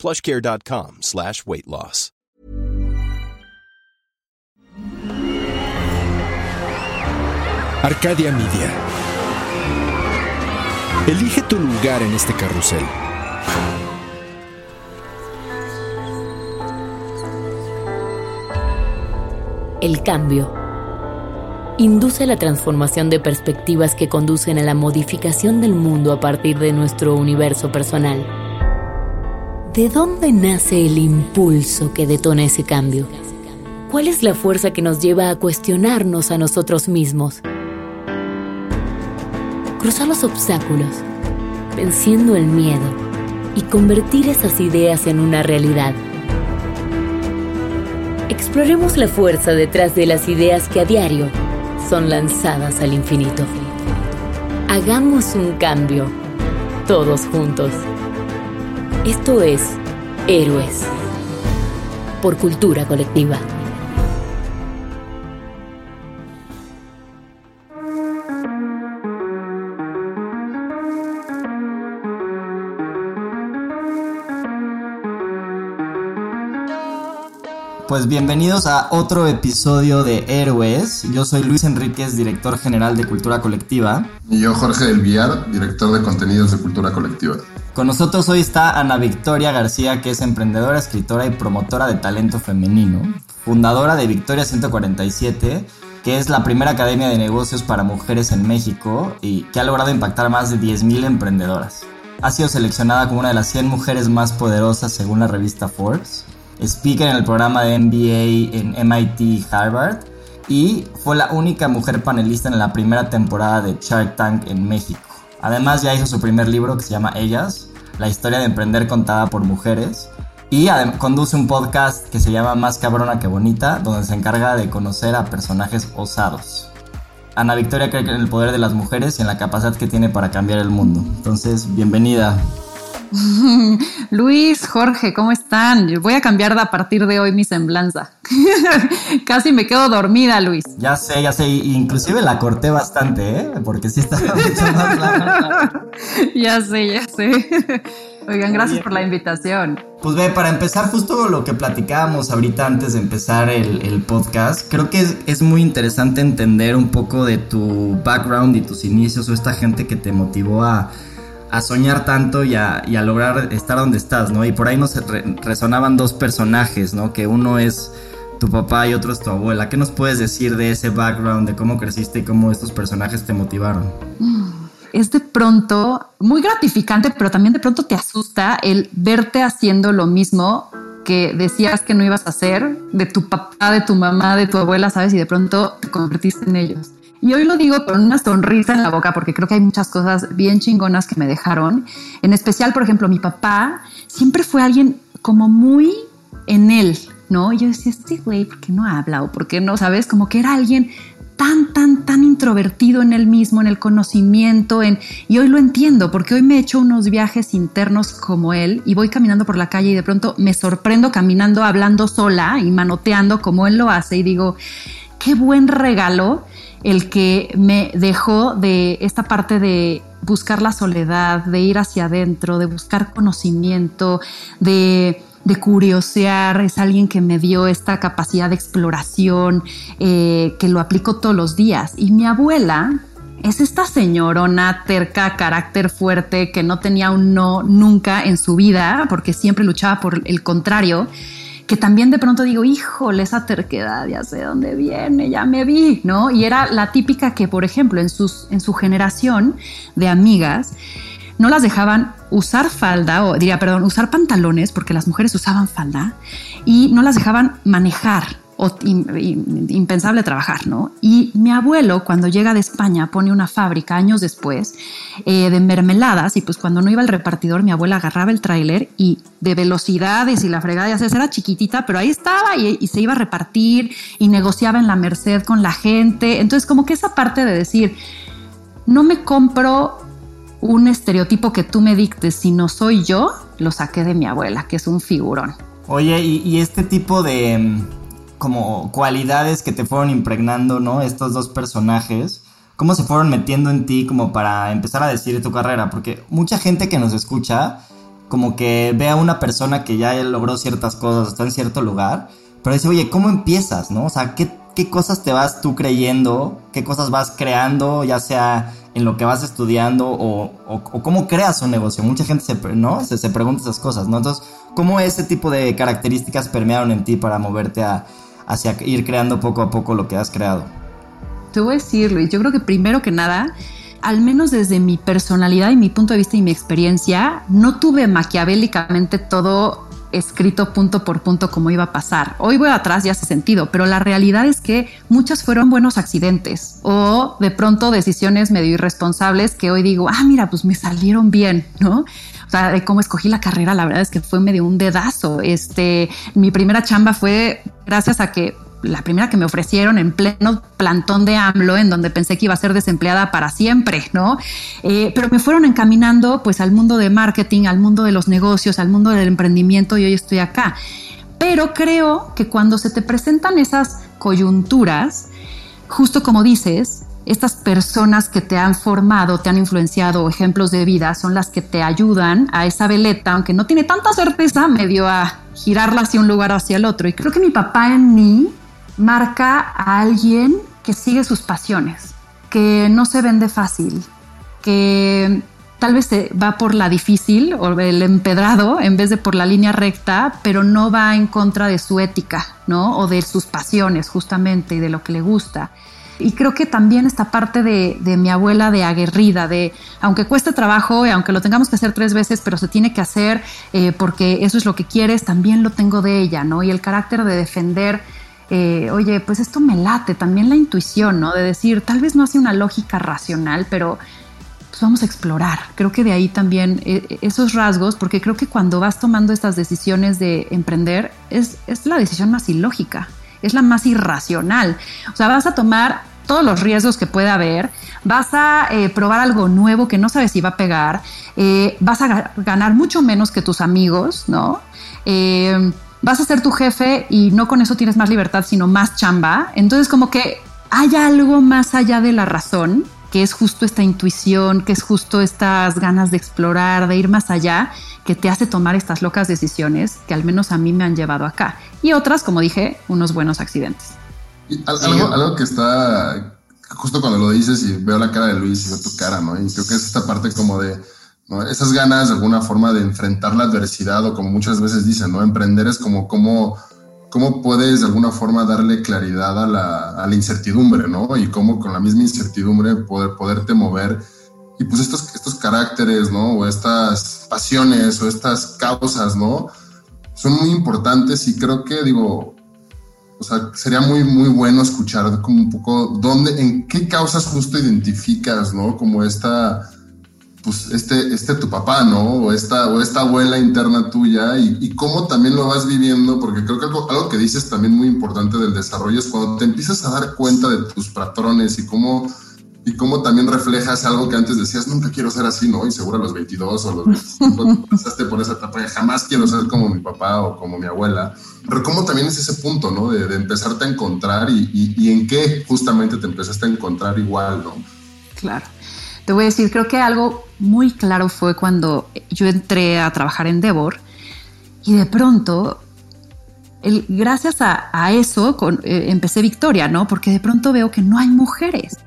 plushcare.com slash weight loss. Arcadia Media. Elige tu lugar en este carrusel. El cambio induce la transformación de perspectivas que conducen a la modificación del mundo a partir de nuestro universo personal. ¿De dónde nace el impulso que detona ese cambio? ¿Cuál es la fuerza que nos lleva a cuestionarnos a nosotros mismos? Cruzar los obstáculos, venciendo el miedo y convertir esas ideas en una realidad. Exploremos la fuerza detrás de las ideas que a diario son lanzadas al infinito. Hagamos un cambio, todos juntos. Esto es Héroes, por cultura colectiva. Pues bienvenidos a otro episodio de Héroes. Yo soy Luis Enríquez, director general de Cultura Colectiva. Y yo, Jorge del Villar, director de contenidos de Cultura Colectiva. Con nosotros hoy está Ana Victoria García, que es emprendedora, escritora y promotora de talento femenino, fundadora de Victoria 147, que es la primera academia de negocios para mujeres en México y que ha logrado impactar a más de 10.000 emprendedoras. Ha sido seleccionada como una de las 100 mujeres más poderosas según la revista Forbes speaker en el programa de MBA en MIT y Harvard y fue la única mujer panelista en la primera temporada de Shark Tank en México. Además ya hizo su primer libro que se llama Ellas, la historia de emprender contada por mujeres. Y conduce un podcast que se llama Más cabrona que bonita, donde se encarga de conocer a personajes osados. Ana Victoria cree en el poder de las mujeres y en la capacidad que tiene para cambiar el mundo. Entonces, bienvenida. Luis, Jorge, ¿cómo están? Yo voy a cambiar a partir de hoy mi semblanza. Casi me quedo dormida, Luis. Ya sé, ya sé. Inclusive la corté bastante, ¿eh? Porque sí estaba mucho más larga. ya sé, ya sé. Oigan, gracias por la invitación. Pues ve, para empezar justo lo que platicábamos ahorita antes de empezar el, podcast, creo que es, es, muy interesante entender un poco de tu background y tus inicios o esta gente que te motivó a a soñar tanto y a, lograr estar donde estás, ¿no? Y por ahí nos resonaban dos personajes, ¿no? Que uno es tu papá y otro es tu abuela. ¿Qué nos puedes decir de ese background, de cómo creciste y cómo estos personajes te motivaron? Mm, es de pronto muy gratificante, pero también de pronto te asusta el verte haciendo lo mismo que decías que no ibas a hacer, de tu papá, de tu mamá, de tu abuela, ¿sabes? Y de pronto te convertiste en ellos. Y hoy lo digo con una sonrisa en la boca porque creo que hay muchas cosas bien chingonas que me dejaron. En especial, por ejemplo, mi papá siempre fue alguien como muy en él, ¿no? Y yo decía, este güey, ¿por qué no habla? ¿O por qué no? ¿Sabes? Como que era alguien tan, tan, tan introvertido en él mismo, en el conocimiento, en... Y hoy lo entiendo, porque hoy me he hecho unos viajes internos como él y voy caminando por la calle y de pronto me sorprendo caminando, hablando sola y manoteando como él lo hace y digo, qué buen regalo el que me dejó de esta parte de buscar la soledad, de ir hacia adentro, de buscar conocimiento, de, curiosear, es alguien que me dio esta capacidad de exploración, eh, que lo aplico todos los días. Y mi abuela es esta señorona terca, carácter fuerte, que no tenía un no nunca en su vida, porque siempre luchaba por el contrario que también de pronto digo, híjole, esa terquedad, ya sé dónde viene, ya me vi, ¿no? Y era la típica que, por ejemplo, en, sus, en su generación de amigas, no las dejaban usar falda, o diría, perdón, usar pantalones, porque las mujeres usaban falda, y no las dejaban manejar impensable trabajar, ¿no? Y mi abuelo, cuando llega de España, pone una fábrica años después eh, de mermeladas y pues cuando no iba el repartidor, mi abuela agarraba el tráiler y de velocidades y la fregada, ya se era chiquitita, pero ahí estaba y, se iba a repartir y negociaba en la Merced con la gente. Entonces, como que esa parte de decir, no me compro un estereotipo que tú me dictes, si no soy yo, lo saqué de mi abuela, que es un figurón. Oye, y, este tipo de mm, como cualidades que te fueron impregnando, ¿no? Estos dos personajes, ¿cómo se fueron metiendo en ti como para empezar a decir tu carrera? Porque mucha gente que nos escucha, como que ve a una persona que ya logró ciertas cosas, está en cierto lugar, pero dice, oye, ¿cómo empiezas, no? O sea, ¿qué, qué cosas te vas tú creyendo? ¿Qué cosas vas creando, ya sea en lo que vas estudiando o, o, cómo creas un negocio? Mucha gente ¿no? se, se pregunta esas cosas, ¿no? Entonces, ¿Cómo ese tipo de características permearon en ti para moverte a, hacia ir creando poco a poco lo que has creado? Te voy a decir, Luis, yo creo que primero que nada, al menos desde mi personalidad y mi punto de vista y mi experiencia, no tuve maquiavélicamente todo escrito punto por punto cómo iba a pasar. Hoy voy atrás y hace sentido, pero la realidad es que muchas fueron buenos accidentes o de pronto decisiones medio irresponsables que hoy digo, ah, mira, pues me salieron bien, ¿no? O sea, de cómo escogí la carrera, la verdad es que fue medio un dedazo. Este, mi primera chamba fue gracias a que la primera que me ofrecieron en pleno plantón de AMLO, en donde pensé que iba a ser desempleada para siempre, ¿no? Eh, pero me fueron encaminando pues al mundo de marketing, al mundo de los negocios, al mundo del emprendimiento y hoy estoy acá. Pero creo que cuando se te presentan esas coyunturas, justo como dices, estas personas que te han formado, te han influenciado, ejemplos de vida, son las que te ayudan a esa veleta, aunque no tiene tanta certeza, medio a girarla hacia un lugar o hacia el otro. Y creo que mi papá en mí marca a alguien que sigue sus pasiones, que no se vende fácil, que tal vez se va por la difícil o el empedrado en vez de por la línea recta, pero no va en contra de su ética, ¿no? O de sus pasiones justamente y de lo que le gusta. Y creo que también esta parte de, mi abuela de aguerrida, de aunque cueste trabajo y aunque lo tengamos que hacer tres veces, pero se tiene que hacer eh, porque eso es lo que quieres, también lo tengo de ella, ¿no? Y el carácter de defender. Eh, oye, pues esto me late, también la intuición, ¿no? De decir, tal vez no hace una lógica racional, pero pues vamos a explorar. Creo que de ahí también eh, esos rasgos, porque creo que cuando vas tomando estas decisiones de emprender, es, es la decisión más ilógica, es la más irracional. O sea, vas a tomar todos los riesgos que puede haber, vas a eh, probar algo nuevo que no sabes si va a pegar, eh, vas a ganar mucho menos que tus amigos, ¿no? Eh, vas a ser tu jefe y no con eso tienes más libertad, sino más chamba. Entonces como que hay algo más allá de la razón, que es justo esta intuición, que es justo estas ganas de explorar, de ir más allá, que te hace tomar estas locas decisiones que al menos a mí me han llevado acá. Y otras, como dije, unos buenos accidentes algo, que está justo cuando lo dices y veo la cara de Luis y veo tu cara, ¿no? Y creo que es esta parte como de esas ganas de alguna forma de enfrentar la adversidad o como muchas veces dicen, ¿no? Emprender es como cómo, cómo puedes de alguna forma darle claridad a la, a la, incertidumbre, ¿no? Y cómo con la misma incertidumbre poder, poderte mover. Y pues estos, estos caracteres, ¿no? O estas pasiones o estas causas, ¿no? Son muy importantes y creo que, digo, o sea, sería muy, muy bueno escuchar como un poco dónde, en qué causas justo identificas, ¿no? Como esta, pues este, este tu papá, ¿no? O esta, o esta abuela interna tuya y, cómo también lo vas viviendo, porque creo que algo, algo, que dices también muy importante del desarrollo es cuando te empiezas a dar cuenta de tus patrones y cómo y cómo también reflejas algo que antes decías, nunca quiero ser así, ¿no? Y seguro a los 22 o los 25 pasaste por esa etapa, jamás quiero ser como mi papá o como mi abuela. Pero cómo también es ese punto, ¿no? De, empezarte a encontrar y, y, en qué justamente te empezaste a encontrar igual, ¿no? Claro. Te voy a decir, creo que algo muy claro fue cuando yo entré a trabajar en Devor y de pronto el, gracias a, eso eh, empecé Victoria, ¿no? Porque de pronto veo que no hay mujeres.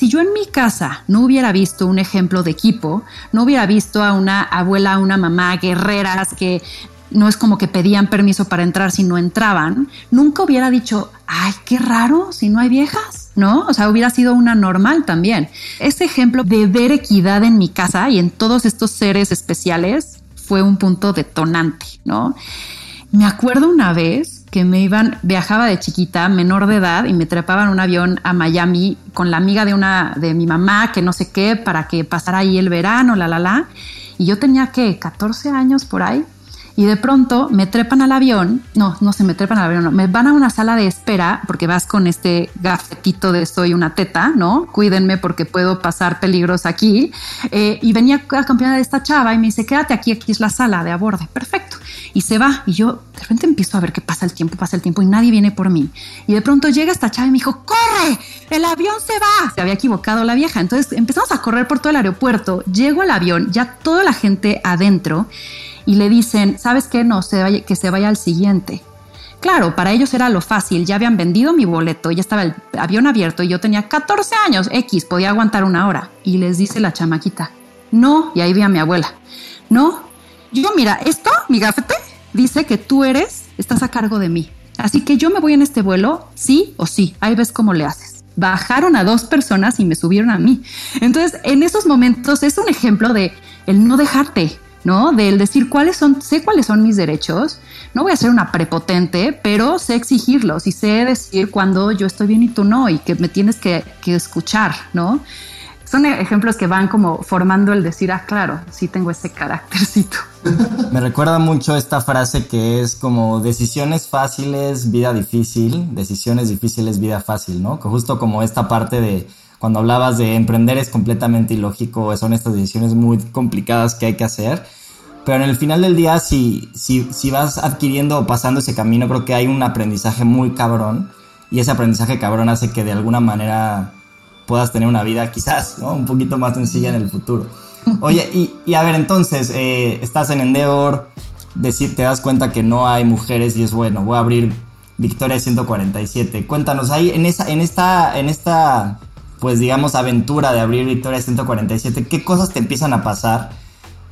Si yo en mi casa no hubiera visto un ejemplo de equipo, no hubiera visto a una abuela, a una mamá, guerreras que no es como que pedían permiso para entrar si no entraban, nunca hubiera dicho, ay, qué raro si no hay viejas, ¿no? O sea, hubiera sido una normal también. Ese ejemplo de ver equidad en mi casa y en todos estos seres especiales fue un punto detonante, ¿no? Me acuerdo una vez que me iban, viajaba de chiquita, menor de edad, y me trepaban un avión a Miami con la amiga de una, de mi mamá, que no sé qué, para que pasara ahí el verano, la, la, la. Y yo tenía que 14 años por ahí, y de pronto me trepan al avión, no, no se me trepan al avión, no, me van a una sala de espera porque vas con este gafetito de soy una teta, ¿no? Cuídenme porque puedo pasar peligros aquí. Eh, y venía acompañada de esta chava y me dice, quédate aquí, aquí es la sala de aborde, perfecto. Y se va y yo de repente empiezo a ver que pasa el tiempo, pasa el tiempo y nadie viene por mí. Y de pronto llega esta chava y me dijo, corre, el avión se va. Se había equivocado la vieja. Entonces empezamos a correr por todo el aeropuerto, llego al avión, ya toda la gente adentro y le dicen, ¿sabes qué? No, se vaya, que se vaya al siguiente. Claro, para ellos era lo fácil, ya habían vendido mi boleto, ya estaba el avión abierto y yo tenía 14 años, X, podía aguantar una hora. Y les dice la chamaquita, no, y ahí vi a mi abuela, no, yo mira, esto, mi gafete, dice que tú eres, estás a cargo de mí. Así que yo me voy en este vuelo, sí o sí, ahí ves cómo le haces. Bajaron a dos personas y me subieron a mí. Entonces, en esos momentos es un ejemplo de el no dejarte, ¿no? Del decir cuáles son, sé cuáles son mis derechos, no voy a ser una prepotente, pero sé exigirlos y sé decir cuando yo estoy bien y tú no, y que me tienes que, que escuchar, ¿no? Son ejemplos que van como formando el decir, ah, claro, sí tengo ese caráctercito. Me recuerda mucho esta frase que es como decisiones fáciles, vida difícil, decisiones difíciles, vida fácil, ¿no? Justo como esta parte de cuando hablabas de emprender es completamente ilógico, son estas decisiones muy complicadas que hay que hacer. Pero en el final del día, si, si, si vas adquiriendo o pasando ese camino, creo que hay un aprendizaje muy cabrón. Y ese aprendizaje cabrón hace que de alguna manera puedas tener una vida quizás un poquito más sencilla en el futuro. Oye, y, y a ver, entonces, eh, estás en Endeavor, decir, te das cuenta que no hay mujeres y es bueno, voy a abrir Victoria 147. Cuéntanos, ahí en, esa, en esta, en esta pues digamos, aventura de abrir Victoria 147, ¿qué cosas te empiezan a pasar?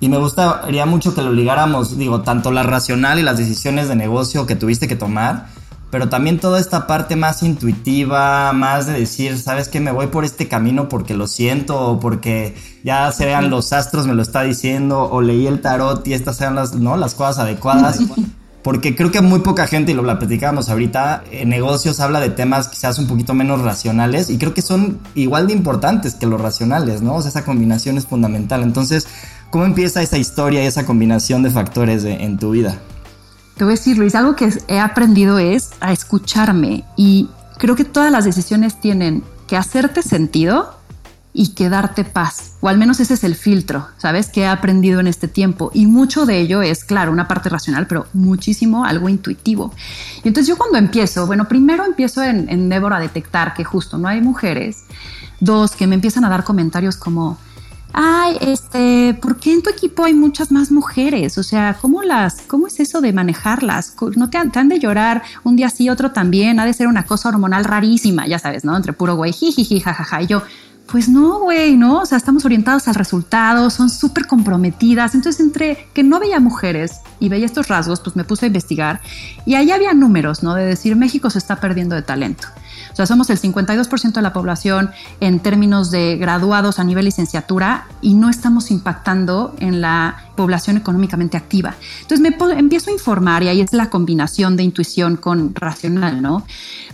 Y me gustaría mucho que lo ligáramos, digo, tanto la racional y las decisiones de negocio que tuviste que tomar, pero también toda esta parte más intuitiva, más de decir, ¿sabes qué? Me voy por este camino porque lo siento, o porque ya se vean los astros, me lo está diciendo, o leí el tarot y estas sean las, ¿no? las cosas adecuadas. Porque creo que muy poca gente, y lo platicábamos ahorita, en negocios habla de temas quizás un poquito menos racionales y creo que son igual de importantes que los racionales, ¿no? O sea, esa combinación es fundamental. Entonces, ¿cómo empieza esa historia y esa combinación de factores en tu vida? Te voy a decir, Luis, algo que he aprendido es a escucharme y creo que todas las decisiones tienen que hacerte sentido y que darte paz, o al menos ese es el filtro, ¿sabes? Que he aprendido en este tiempo. Y mucho de ello es, claro, una parte racional, pero muchísimo algo intuitivo. Y entonces yo cuando empiezo, bueno, primero empiezo en, en Débora a detectar que justo no hay mujeres. Dos, que me empiezan a dar comentarios como, ay, este, ¿por qué en tu equipo hay muchas más mujeres? O sea, ¿cómo las, cómo es eso de manejarlas? ¿No te, han de llorar un día sí, otro también? Ha de ser una cosa hormonal rarísima, ya sabes, ¿no? Entre puro güey, jiji, jajaja. Y yo, pues no, güey, ¿no? O sea, estamos orientados al resultado, son súper comprometidas. Entonces, entre que no veía mujeres y veía estos rasgos, pues me puse a investigar y ahí había números, ¿no? De decir, México se está perdiendo de talento. O sea, somos el 52% de la población en términos de graduados a nivel licenciatura y no estamos impactando en la población económicamente activa. Entonces me empiezo a informar y ahí es la combinación de intuición con racional, ¿no?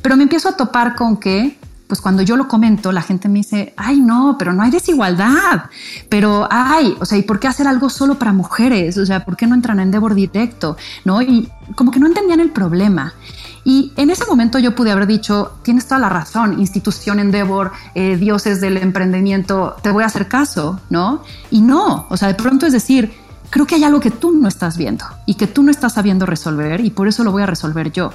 Pero me empiezo a topar con que pues cuando yo lo comento, la gente me dice, ay, no, pero no hay desigualdad. Pero, ay, o sea, ¿y por qué hacer algo solo para mujeres? O sea, ¿por qué no entran en Endeavor directo? ¿No? Y como que no entendían el problema. Y en ese momento yo pude haber dicho, tienes toda la razón, institución Endeavor, eh, dioses del emprendimiento, te voy a hacer caso, ¿no? Y no, o sea, de pronto es decir, creo que hay algo que tú no estás viendo y que tú no estás sabiendo resolver y por eso lo voy a resolver yo.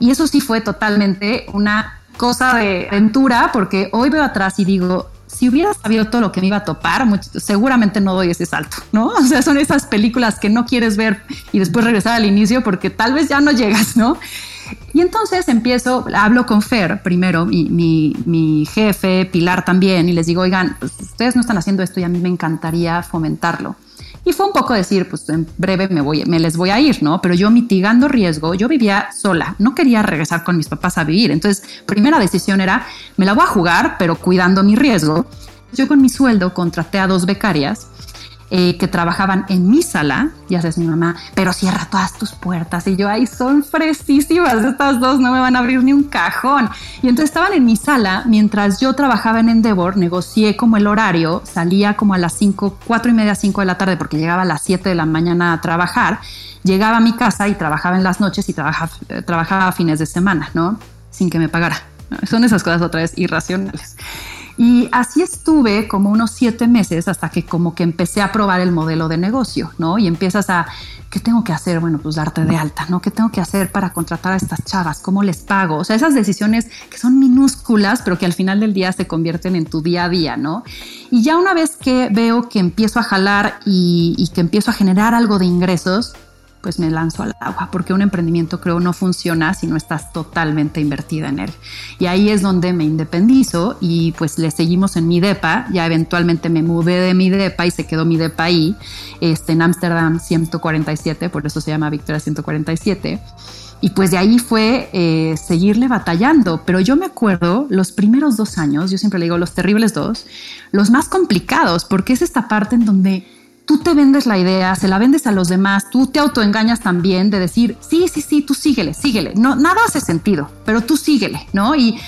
Y eso sí fue totalmente una cosa de aventura, porque hoy veo atrás y digo, si hubiera sabido todo lo que me iba a topar, seguramente no doy ese salto, ¿no? O sea, son esas películas que no quieres ver y después regresar al inicio porque tal vez ya no llegas, ¿no? Y entonces empiezo, hablo con Fer primero, mi, mi, jefe, Pilar también, y les digo, oigan, pues, ustedes no están haciendo esto y a mí me encantaría fomentarlo. Y fue un poco decir, pues en breve me, voy, me les voy a ir, ¿no? Pero yo mitigando riesgo, yo vivía sola, no quería regresar con mis papás a vivir. Entonces, primera decisión era, me la voy a jugar, pero cuidando mi riesgo. Yo con mi sueldo contraté a dos becarias eh, que trabajaban en mi sala, y haces mi mamá, pero cierra todas tus puertas. Y yo, ahí son fresísimas, estas dos no me van a abrir ni un cajón. Y entonces estaban en mi sala, mientras yo trabajaba en Endeavor, negocié como el horario, salía como a las 5, 4 y media, 5 de la tarde, porque llegaba a las 7 de la mañana a trabajar. Llegaba a mi casa y trabajaba en las noches y eh, trabajaba fines de semana, ¿no? Sin que me pagara. Son esas cosas otra vez irracionales. Y así estuve como unos siete meses hasta que como que empecé a probar el modelo de negocio, ¿no? Y empiezas a, ¿qué tengo que hacer? Bueno, pues darte de alta, ¿no? ¿Qué tengo que hacer para contratar a estas chavas? ¿Cómo les pago? O sea, esas decisiones que son minúsculas, pero que al final del día se convierten en tu día a día, ¿no? Y ya una vez que veo que empiezo a jalar y, que empiezo a generar algo de ingresos, pues me lanzo al agua, porque un emprendimiento creo no funciona si no estás totalmente invertida en él. Y ahí es donde me independizo y pues le seguimos en mi depa, ya eventualmente me mudé de mi depa y se quedó mi depa ahí, este, en Ámsterdam 147, por eso se llama Victoria 147. Y pues de ahí fue eh, seguirle batallando. Pero yo me acuerdo los primeros dos años, yo siempre le digo los terribles dos, los más complicados, porque es esta parte en donde tú te vendes la idea, se la vendes a los demás, tú te autoengañas también de decir, sí, sí, sí, tú síguele, síguele. No, nada hace sentido, pero tú síguele, ¿no? Y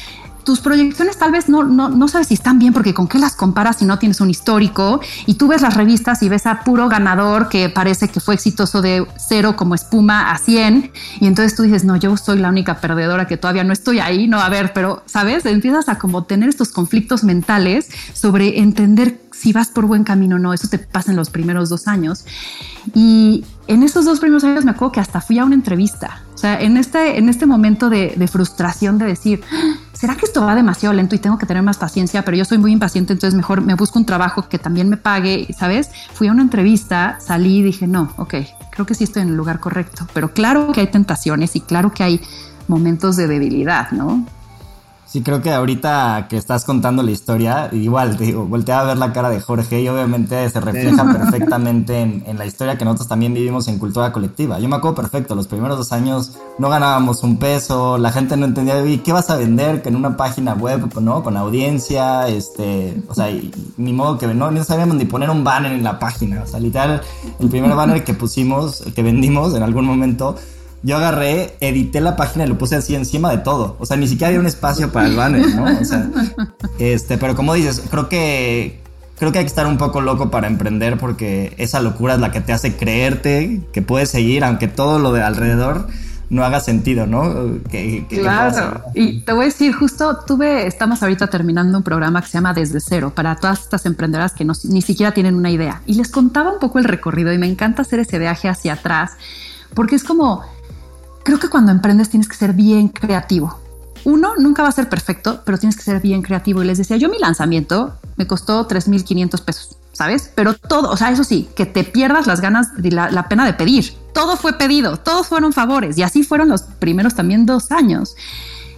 tus proyecciones tal vez no, no, no, sabes si están bien porque con qué las comparas si no tienes un histórico y tú ves las revistas y ves a puro ganador que parece que fue exitoso de cero como espuma a 100 y entonces tú dices, no, yo soy la única perdedora que todavía no estoy ahí, no, a ver, pero, ¿sabes? Empiezas a como tener estos conflictos mentales sobre entender si vas por buen camino o no, eso te pasa en los primeros dos años. Y en esos dos primeros años me acuerdo que hasta fui a una entrevista, sea, en este, en este momento de, de frustración de decir, ¿será que esto va demasiado lento y tengo que tener más paciencia? Pero yo soy muy impaciente, entonces mejor me busco un trabajo que también me pague, ¿sabes? Fui a una entrevista, salí y dije, no, ok, creo que sí estoy en el lugar correcto. Pero claro que hay tentaciones y claro que hay momentos de debilidad, ¿no? Sí, creo que ahorita que estás contando la historia, igual, te digo, voltea a ver la cara de Jorge y obviamente se refleja perfectamente en, la historia que nosotros también vivimos en cultura colectiva. Yo me acuerdo perfecto, los primeros dos años no ganábamos un peso, la gente no entendía, ¿qué vas a vender? Que en una página web, ¿no? Con audiencia, este, o sea, ni modo que no, no sabíamos ni poner un banner en la página. O sea, literal, el primer banner que pusimos, que vendimos en algún momento, yo agarré, edité la página y lo puse así encima de todo. O sea, ni siquiera había un espacio para el banner, ¿no? O sea, este, pero como dices, creo que creo que hay que estar un poco loco para emprender porque esa locura es la que te hace creerte que puedes seguir, aunque todo lo de alrededor no haga sentido, ¿no? claro. Y te voy a decir, justo tuve, estamos ahorita terminando un programa que se llama Desde Cero para todas estas emprendedoras que no, ni siquiera tienen una idea. Y les contaba un poco el recorrido y me encanta hacer ese viaje hacia atrás porque es como creo que cuando emprendes tienes que ser bien creativo. Uno, nunca va a ser perfecto, pero tienes que ser bien creativo. Y les decía, yo mi lanzamiento me costó 3.500 pesos, ¿sabes? Pero todo, o sea, eso sí, que te pierdas las ganas de la, pena de pedir. Todo fue pedido, todos fueron favores. Y así fueron los primeros también dos años.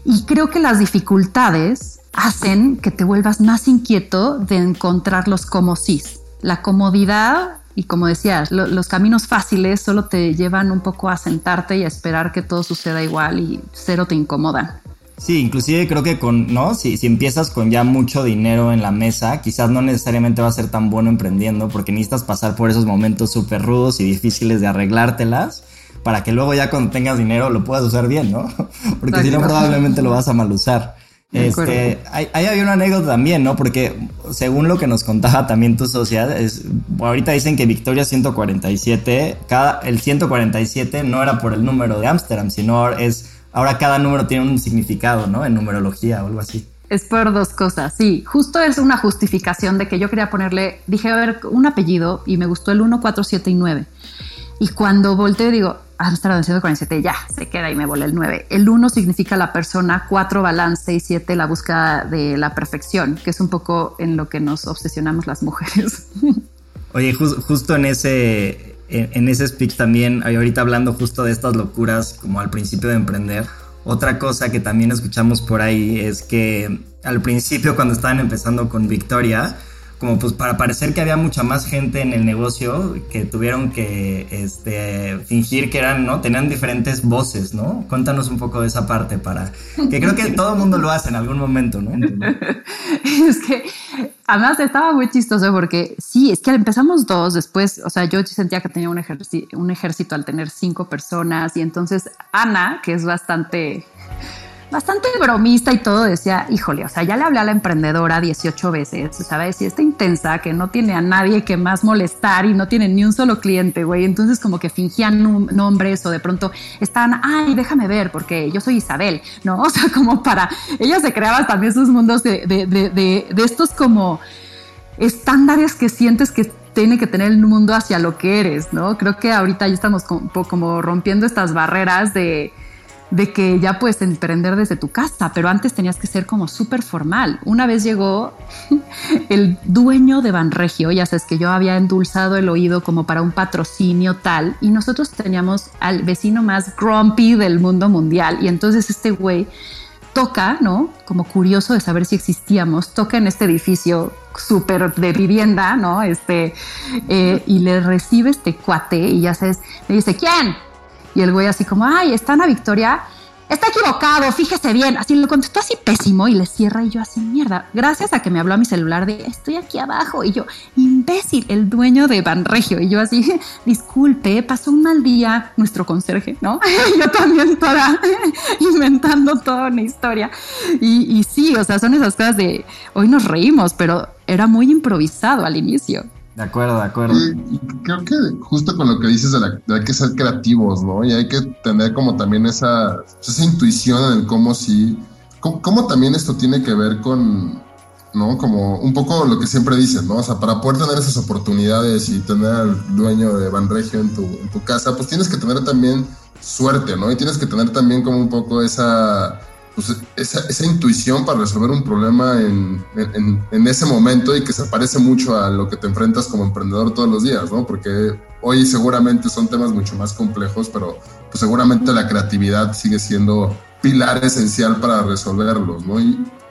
Y creo que las dificultades hacen que te vuelvas más inquieto de encontrar los como sí. La comodidad y como decías, los caminos fáciles solo te llevan un poco a sentarte y a esperar que todo suceda igual y cero te incomodan. Sí, inclusive creo que con, ¿no? Si, si empiezas con ya mucho dinero en la mesa, quizás no necesariamente va a ser tan bueno emprendiendo porque necesitas pasar por esos momentos súper rudos y difíciles de arreglártelas para que luego ya cuando tengas dinero lo puedas usar bien, ¿no? Porque si no probablemente lo vas a mal usar. Este, ahí, había una anécdota también, ¿no? Porque según lo que nos contaba también tu sociedad, es, ahorita dicen que Victoria 147, cada, el 147 no era por el número de Ámsterdam, sino es, ahora cada número tiene un significado, ¿no? En numerología o algo así. Es por dos cosas, sí. Justo es una justificación de que yo quería ponerle, dije, a ver, un apellido y me gustó el 1, 4, 7 y 9. Y cuando volteé digo, Amsterdam 147, ya, se queda y me volé el 9. El 1 significa la persona, 4 balance y 7 la búsqueda de la perfección, que es un poco en lo que nos obsesionamos las mujeres. Oye, justo en ese, en, ese speech también, ahorita hablando justo de estas locuras como al principio de emprender, otra cosa que también escuchamos por ahí es que al principio cuando estaban empezando con Victoria, como pues para parecer que había mucha más gente en el negocio que tuvieron que este, fingir que eran, ¿no? Tenían diferentes voces, ¿no? Cuéntanos un poco de esa parte para, que creo que todo el mundo lo hace en algún momento, ¿no? es que además estaba muy chistoso porque sí, es que empezamos dos, después, o sea, yo sentía que tenía un, un ejército al tener cinco personas y entonces Ana, que es bastante bastante bromista y todo, decía, híjole, o sea, ya le hablé a la emprendedora 18 veces, ¿sabes? Y está intensa, que no tiene a nadie que más molestar y no tiene ni un solo cliente, güey. Entonces como que fingían nombres o de pronto están, ay, déjame ver, porque yo soy Isabel, ¿no? O sea, como para, ella se creaba también sus mundos de, de, de, de estos como estándares que sientes que tiene que tener el mundo hacia lo que eres, ¿no? Creo que ahorita ya estamos como, como rompiendo estas barreras de de que ya puedes emprender desde tu casa, pero antes tenías que ser como súper formal. Una vez llegó el dueño de Banregio, ya sabes que yo había endulzado el oído como para un patrocinio tal, y nosotros teníamos al vecino más grumpy del mundo mundial, y entonces este güey toca, ¿no? Como curioso de saber si existíamos, toca en este edificio súper de vivienda, ¿no? Este, eh, y le recibe este cuate y ya sabes, le dice, ¿quién? Y el güey así como, ay, está Ana Victoria. Está equivocado, fíjese bien. Así lo contestó así pésimo y le cierra y yo así, mierda. Gracias a que me habló a mi celular de, estoy aquí abajo. Y yo, imbécil, el dueño de Banregio. Y yo así, disculpe, pasó un mal día nuestro conserje, ¿no? yo también toda inventando toda una historia. Y, y sí, o sea, son esas cosas de, hoy nos reímos, pero era muy improvisado al inicio. De acuerdo, de acuerdo. Y, creo que justo con lo que dices de, la, hay que ser creativos, ¿no? Y hay que tener como también esa, esa intuición en el cómo sí, cómo, también esto tiene que ver con, ¿no? Como un poco lo que siempre dicen, ¿no? O sea, para poder tener esas oportunidades y tener al dueño de Banregio en tu, en tu casa, pues tienes que tener también suerte, ¿no? Y tienes que tener también como un poco esa pues, esa, esa, intuición para resolver un problema en, en, ese momento y que se parece mucho a lo que te enfrentas como emprendedor todos los días, ¿no? Porque hoy seguramente son temas mucho más complejos, pero pues seguramente la creatividad sigue siendo pilar esencial para resolverlos, ¿no?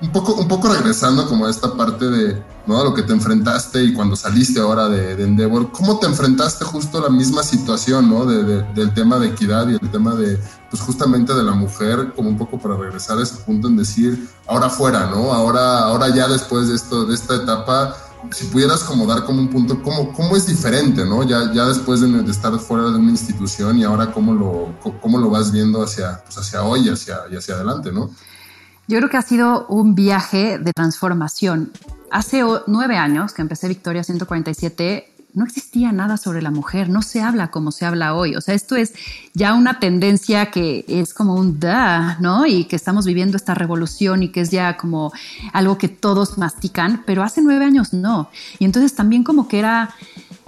Un poco, un poco regresando como a esta parte de, ¿no? lo que te enfrentaste y cuando saliste ahora de, de Endeavor, ¿cómo te enfrentaste justo a la misma situación, ¿no? De, del tema de equidad y el tema de, pues justamente de la mujer, como un poco para regresar a ese punto en decir, ahora fuera, ¿no? Ahora, ahora ya después de esto, de esta etapa, si pudieras como dar como un punto, ¿cómo, cómo es diferente, ¿no? Ya, ya después de, estar fuera de una institución y ahora cómo lo, cómo lo vas viendo hacia, pues hacia hoy hacia, y hacia adelante, ¿no? Yo creo que ha sido un viaje de transformación. Hace nueve años que empecé Victoria 147, no existía nada sobre la mujer, no se habla como se habla hoy. O sea, esto es ya una tendencia que es como un da, ¿no? Y que estamos viviendo esta revolución y que es ya como algo que todos mastican, pero hace nueve años no. Y entonces también como que era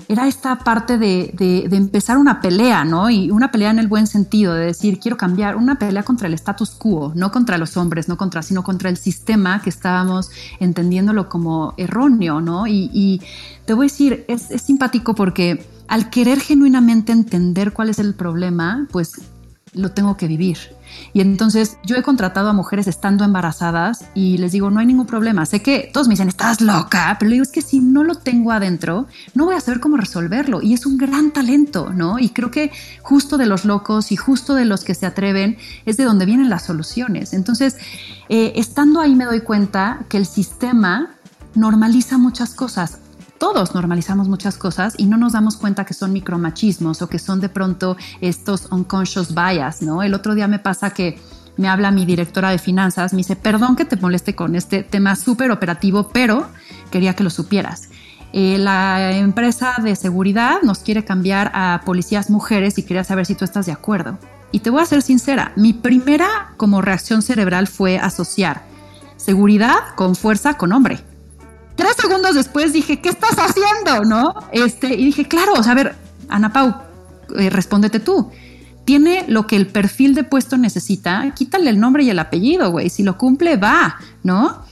era esta parte de, de, empezar una pelea, ¿no? Y una pelea en el buen sentido, de decir, quiero cambiar, una pelea contra el status quo, no contra los hombres, no contra, sino contra el sistema que estábamos entendiéndolo como erróneo, ¿no? Y, y te voy a decir, es, es simpático porque al querer genuinamente entender cuál es el problema, pues lo tengo que vivir. Y entonces yo he contratado a mujeres estando embarazadas y les digo, no hay ningún problema. Sé que todos me dicen, estás loca, pero digo, es que si no lo tengo adentro, no voy a saber cómo resolverlo. Y es un gran talento, ¿no? Y creo que justo de los locos y justo de los que se atreven es de donde vienen las soluciones. Entonces, eh, estando ahí me doy cuenta que el sistema normaliza muchas cosas todos normalizamos muchas cosas y no nos damos cuenta que son micromachismos o que son de pronto estos unconscious bias, ¿no? El otro día me pasa que me habla mi directora de finanzas, me dice, perdón que te moleste con este tema súper operativo, pero quería que lo supieras. Eh, la empresa de seguridad nos quiere cambiar a policías mujeres y quería saber si tú estás de acuerdo. Y te voy a ser sincera, mi primera como reacción cerebral fue asociar seguridad con fuerza con hombre. Tres segundos después dije, ¿qué estás haciendo? ¿No? Este, y dije, claro, o sea, a ver, Ana Pau, eh, respóndete tú. Tiene lo que el perfil de puesto necesita, quítale el nombre y el apellido, güey. Si lo cumple, va, ¿no?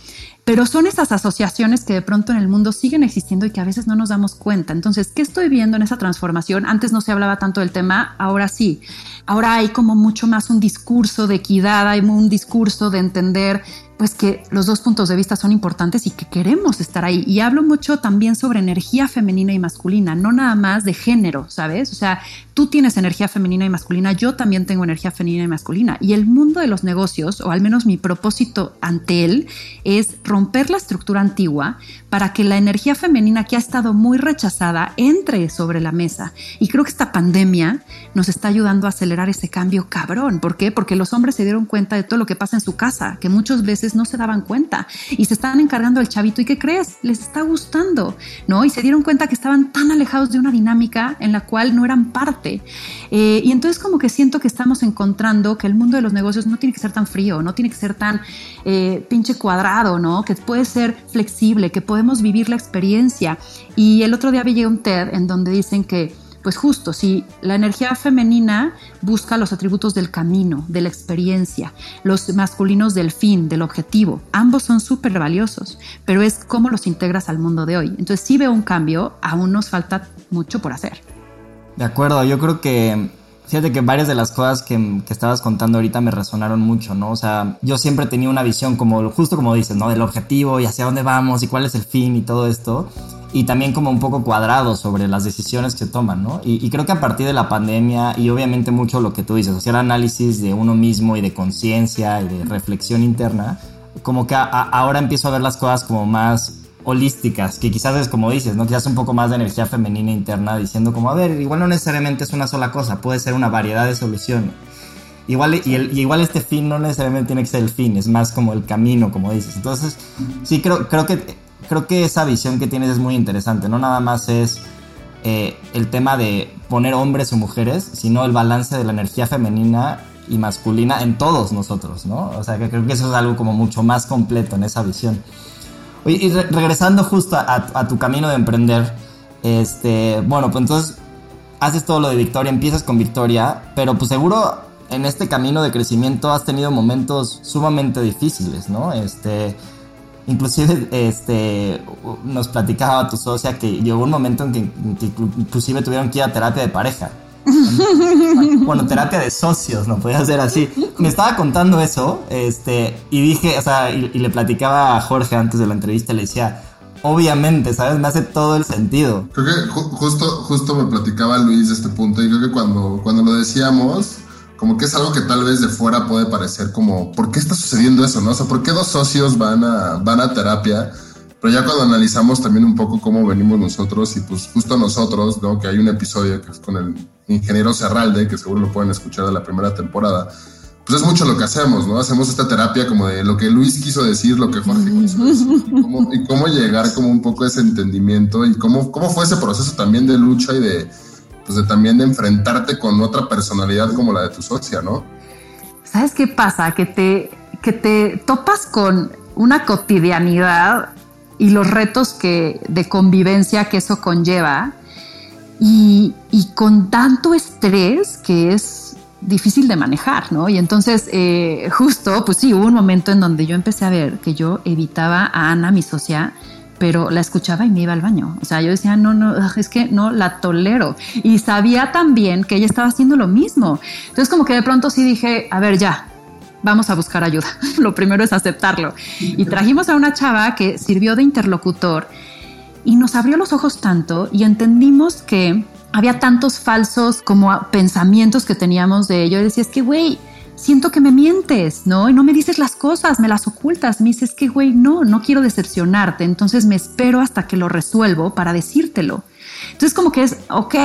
Pero son esas asociaciones que de pronto en el mundo siguen existiendo y que a veces no nos damos cuenta. Entonces, ¿qué estoy viendo en esa transformación? Antes no se hablaba tanto del tema, ahora sí. Ahora hay como mucho más un discurso de equidad, hay un discurso de entender pues que los dos puntos de vista son importantes y que queremos estar ahí. Y hablo mucho también sobre energía femenina y masculina, no nada más de género, ¿sabes? O sea, tú tienes energía femenina y masculina, yo también tengo energía femenina y masculina. Y el mundo de los negocios, o al menos mi propósito ante él, es romper la estructura antigua para que la energía femenina que ha estado muy rechazada entre sobre la mesa. Y creo que esta pandemia nos está ayudando a acelerar ese cambio cabrón. ¿Por qué? Porque los hombres se dieron cuenta de todo lo que pasa en su casa, que muchas veces no se daban cuenta y se están encargando del chavito. ¿Y qué crees? Les está gustando, ¿no? Y se dieron cuenta que estaban tan alejados de una dinámica en la cual no eran parte. Eh, y entonces como que siento que estamos encontrando que el mundo de los negocios no tiene que ser tan frío, no tiene que ser tan eh, pinche cuadrado, ¿no? Que puede ser flexible, que podemos vivir la experiencia. Y el otro día vi un TED en donde dicen que, pues justo, si la energía femenina busca los atributos del camino, de la experiencia, los masculinos del fin, del objetivo, ambos son súper valiosos, pero es cómo los integras al mundo de hoy. Entonces si veo un cambio, aún nos falta mucho por hacer. De acuerdo, yo creo que Fíjate que varias de las cosas que, que, estabas contando ahorita me resonaron mucho, ¿no? O sea, yo siempre tenía una visión como, justo como dices, ¿no? Del objetivo y hacia dónde vamos y cuál es el fin y todo esto. Y también como un poco cuadrado sobre las decisiones que toman, ¿no? Y, creo que a partir de la pandemia y obviamente mucho lo que tú dices, hacer análisis de uno mismo y de conciencia y de reflexión interna, como que ahora empiezo a ver las cosas como más holísticas, que quizás es como dices, ¿no? Quizás un poco más de energía femenina interna, diciendo como, a ver, igual no necesariamente es una sola cosa, puede ser una variedad de soluciones. Igual, y, igual este fin no necesariamente tiene que ser el fin, es más como el camino, como dices. Entonces, sí, creo, creo, que, creo que esa visión que tienes es muy interesante, no nada más es eh, el tema de poner hombres o mujeres, sino el balance de la energía femenina y masculina en todos nosotros, ¿no? O sea, que creo que eso es algo como mucho más completo en esa visión. Y regresando justo a, tu camino de emprender, este, bueno, pues entonces haces todo lo de Victoria, empiezas con Victoria, pero pues seguro en este camino de crecimiento has tenido momentos sumamente difíciles, ¿no? Este, inclusive, este, nos platicaba tu socia que llegó un momento en que inclusive tuvieron que ir a terapia de pareja. bueno, terapia de socios, no podía ser así. Me estaba contando eso, este, y dije, o sea, y, le platicaba a Jorge antes de la entrevista, le decía, obviamente, ¿sabes? Me hace todo el sentido. Creo que justo, justo me platicaba Luis de este punto, y creo que cuando, cuando lo decíamos, como que es algo que tal vez de fuera puede parecer como, ¿por qué está sucediendo eso, no? O sea, ¿por qué dos socios van a, van a terapia? Pero ya cuando analizamos también un poco cómo venimos nosotros y pues justo nosotros, ¿no? que hay un episodio que es con el ingeniero Serralde, que seguro lo pueden escuchar de la primera temporada, pues es mucho lo que hacemos, ¿no? Hacemos esta terapia como de lo que Luis quiso decir, lo que Jorge quiso decir, y cómo, y cómo llegar como un poco a ese entendimiento y cómo, cómo fue ese proceso también de lucha y de, pues de también de enfrentarte con otra personalidad como la de tu socia, ¿no? ¿Sabes qué pasa? Que te, que te topas con una cotidianidad y los retos que, de convivencia que eso conlleva y, con tanto estrés que es difícil de manejar, ¿no? Y entonces, eh, justo, pues sí, hubo un momento en donde yo empecé a ver que yo evitaba a Ana, mi socia, pero la escuchaba y me iba al baño. O sea, yo decía, no, no, es que no la tolero. Y sabía también que ella estaba haciendo lo mismo. Entonces, como que de pronto sí dije, a ver, ya, vamos a buscar ayuda. Lo primero es aceptarlo. Y trajimos a una chava que sirvió de interlocutor y nos abrió los ojos tanto y entendimos que había tantos falsos como pensamientos que teníamos de ello. Y decía, es que, güey, siento que me mientes, ¿no? Y no me dices las cosas, me las ocultas. Me dices que, güey, no, no quiero decepcionarte. Entonces me espero hasta que lo resuelvo para decírtelo. Entonces como que es, ok.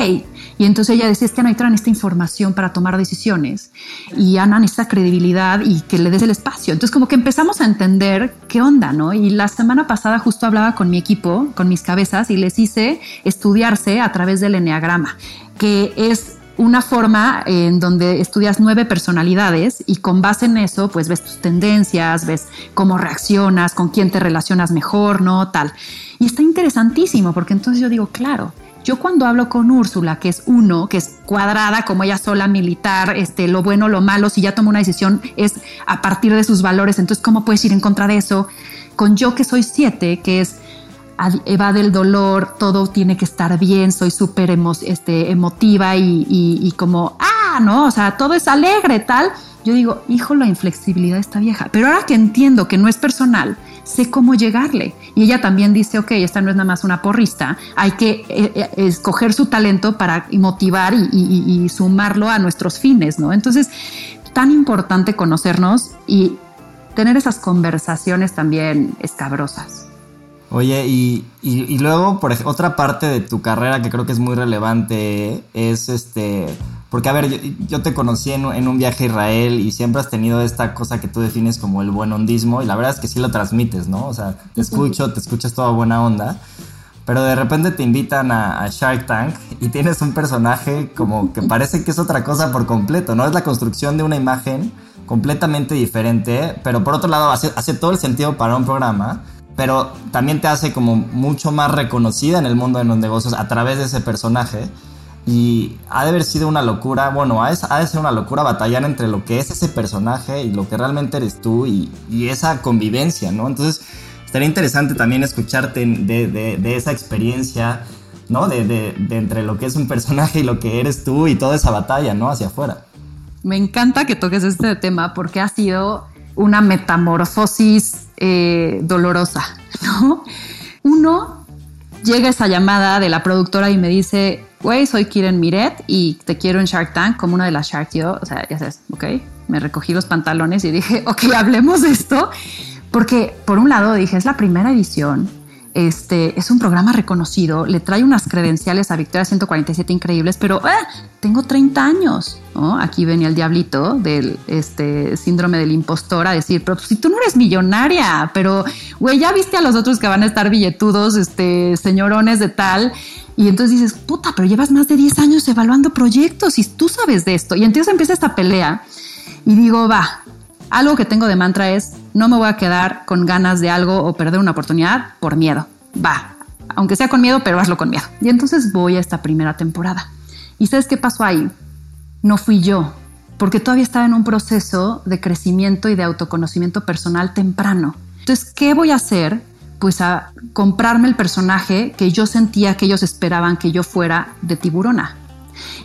Y entonces ella decía, es que necesitan esta información para tomar decisiones y Ana necesita credibilidad y que le des el espacio. Entonces como que empezamos a entender qué onda, ¿no? Y la semana pasada justo hablaba con mi equipo, con mis cabezas y les hice estudiarse a través del enneagrama, que es una forma en donde estudias nueve personalidades y con base en eso, pues ves tus tendencias, ves cómo reaccionas, con quién te relacionas mejor, ¿no? Tal. Y está interesantísimo porque entonces yo digo, claro, yo cuando hablo con Úrsula, que es uno, que es cuadrada como ella sola, militar, este, lo bueno, lo malo, si ya toma una decisión es a partir de sus valores, entonces ¿cómo puedes ir en contra de eso? Con yo que soy siete, que es evade el dolor, todo tiene que estar bien, soy súper este, emotiva y, y, como, ah, no, o sea, todo es alegre, tal. yo digo, hijo, la inflexibilidad está vieja. Pero ahora que entiendo que no es personal, sé cómo llegarle. Y ella también dice, ok, esta no es nada más una porrista, hay que eh, eh, escoger su talento para motivar y, sumarlo a nuestros fines, ¿no? Entonces, tan importante conocernos y tener esas conversaciones también escabrosas. Oye, y, y, luego, por ejemplo, otra parte de tu carrera que creo que es muy relevante es este. Porque, a ver, yo, te conocí en, un viaje a Israel y siempre has tenido esta cosa que tú defines como el buen hondismo y la verdad es que sí lo transmites, ¿no? O sea, te escucho, te escuchas toda buena onda, pero de repente te invitan a, Shark Tank y tienes un personaje como que parece que es otra cosa por completo, ¿no? Es la construcción de una imagen completamente diferente, pero por otro lado hace, hace todo el sentido para un programa pero también te hace como mucho más reconocida en el mundo de los negocios a través de ese personaje. Y ha de haber sido una locura, bueno, ha de, ser una locura batallar entre lo que es ese personaje y lo que realmente eres tú y, esa convivencia, ¿no? Entonces, estaría interesante también escucharte de, esa experiencia, ¿no? De, de, entre lo que es un personaje y lo que eres tú y toda esa batalla, ¿no? Hacia afuera. Me encanta que toques este tema porque ha sido una metamorfosis eh, dolorosa, ¿no? Uno llega esa llamada de la productora y me dice, güey, soy Kiren Miret y te quiero en Shark Tank como una de las Shark yo, o sea, ya sabes, ok, me recogí los pantalones y dije, ok, hablemos de esto, porque por un lado dije, es la primera edición, este es un programa reconocido, le trae unas credenciales a Victoria 147 increíbles, pero ¡ah! tengo 30 años. Aquí venía el diablito del este, síndrome del impostor a decir, pero si tú no eres millonaria, pero güey, ya viste a los otros que van a estar billetudos, este, señorones de tal. Y entonces dices, puta, pero llevas más de 10 años evaluando proyectos y tú sabes de esto. Y entonces empieza esta pelea y digo, va, algo que tengo de mantra es, no me voy a quedar con ganas de algo o perder una oportunidad por miedo. Va, aunque sea con miedo, pero hazlo con miedo. Y entonces voy a esta primera temporada. ¿Y sabes qué pasó ahí? No fui yo, porque todavía estaba en un proceso de crecimiento y de autoconocimiento personal temprano. Entonces, ¿qué voy a hacer? Pues a comprarme el personaje que yo sentía que ellos esperaban que yo fuera de tiburona.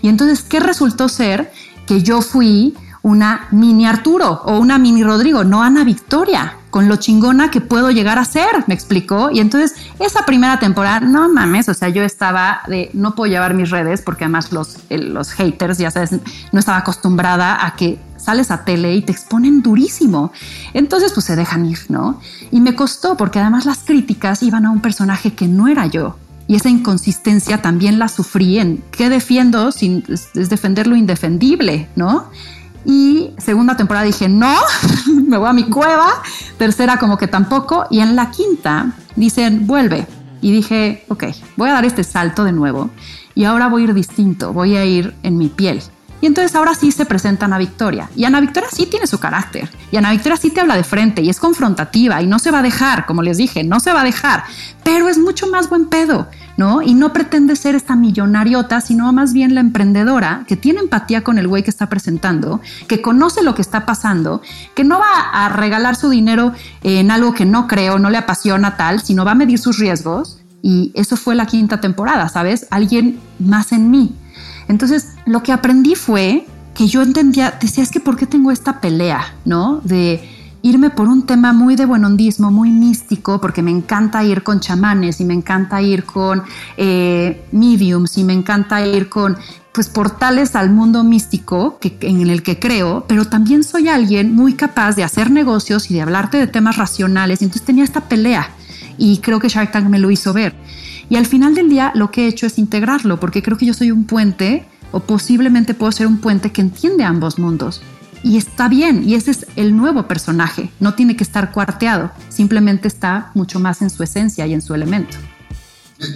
Y entonces, ¿qué resultó ser? Que yo fui una mini Arturo o una mini Rodrigo, no Ana Victoria, con lo chingona que puedo llegar a ser, me explicó. Y entonces esa primera temporada, no mames, o sea, yo estaba de, no puedo llevar mis redes porque además los, los haters, ya sabes, no estaba acostumbrada a que sales a tele y te exponen durísimo. Entonces, pues se dejan ir, ¿no? Y me costó porque además las críticas iban a un personaje que no era yo. Y esa inconsistencia también la sufrí en qué defiendo sin es defender lo indefendible, ¿no? Y segunda temporada dije, no, me voy a mi cueva. Tercera como que tampoco. Y en la quinta dicen, vuelve. Y dije, ok, voy a dar este salto de nuevo. Y ahora voy a ir distinto, voy a ir en mi piel. Y entonces ahora sí se presenta Ana Victoria. Y Ana Victoria sí tiene su carácter. Y Ana Victoria sí te habla de frente y es confrontativa y no se va a dejar, como les dije, no se va a dejar. Pero es mucho más buen pedo. ¿No? Y no pretende ser esta millonariota, sino más bien la emprendedora que tiene empatía con el güey que está presentando, que conoce lo que está pasando, que no va a regalar su dinero en algo que no creo, no le apasiona tal, sino va a medir sus riesgos. Y eso fue la quinta temporada, ¿sabes? Alguien más en mí. Entonces, lo que aprendí fue que yo entendía, decía, es que ¿por qué tengo esta pelea, ¿no? De irme por un tema muy de buenondismo, muy místico, porque me encanta ir con chamanes y me encanta ir con eh, mediums y me encanta ir con pues portales al mundo místico que, en el que creo, pero también soy alguien muy capaz de hacer negocios y de hablarte de temas racionales. Y entonces tenía esta pelea y creo que Shark Tank me lo hizo ver. Y al final del día lo que he hecho es integrarlo, porque creo que yo soy un puente o posiblemente puedo ser un puente que entiende ambos mundos. Y está bien, y ese es el nuevo personaje. No tiene que estar cuarteado, simplemente está mucho más en su esencia y en su elemento.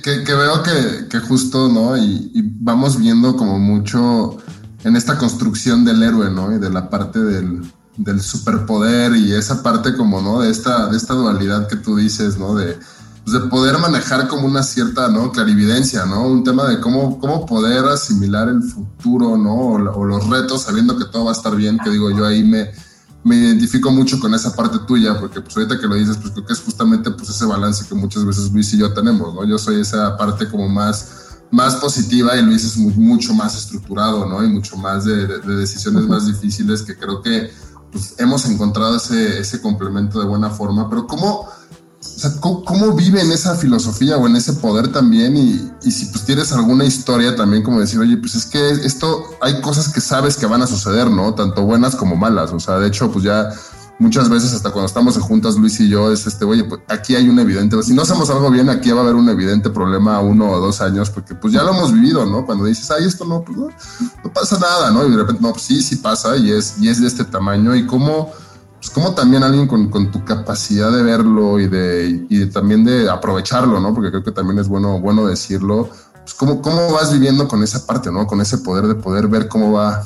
Que, veo que, justo, ¿no? Y, vamos viendo como mucho en esta construcción del héroe, ¿no? Y de la parte del, del superpoder y esa parte como, ¿no? De esta, de esta dualidad que tú dices, ¿no? De, pues, de poder manejar como una cierta ¿no? clarividencia, ¿no? Un tema de cómo, cómo poder asimilar el futuro, ¿no? O, los retos sabiendo que todo va a estar bien, que digo, yo ahí me, me identifico mucho con esa parte tuya, porque pues ahorita que lo dices, pues creo que es justamente pues ese balance que muchas veces Luis y yo tenemos, ¿no? Yo soy esa parte como más más positiva y Luis es mucho más estructurado, ¿no? Y mucho más de, decisiones más difíciles que creo que pues, hemos encontrado ese, ese complemento de buena forma. Pero ¿cómo, ¿cómo, viven esa filosofía o en ese poder también? Y, y, si pues tienes alguna historia también como decir, oye, pues es que esto hay cosas que sabes que van a suceder, ¿no? Tanto buenas como malas. O sea, de hecho, pues ya muchas veces hasta cuando estamos juntas Luis y yo es este, oye, pues aquí hay un evidente, si no hacemos algo bien, aquí va a haber un evidente problema a uno o dos años, porque pues ya lo hemos vivido, ¿no? Cuando dices, ay, esto no, pues no, pasa nada, ¿no? Y de repente, no, pues sí, sí pasa y es, y es de este tamaño y cómo, pues cómo también alguien con, con tu capacidad de verlo y de, y también de aprovecharlo, ¿no? Porque creo que también es bueno, bueno decirlo, pues cómo, cómo vas viviendo con esa parte, ¿no? Con ese poder de poder ver cómo va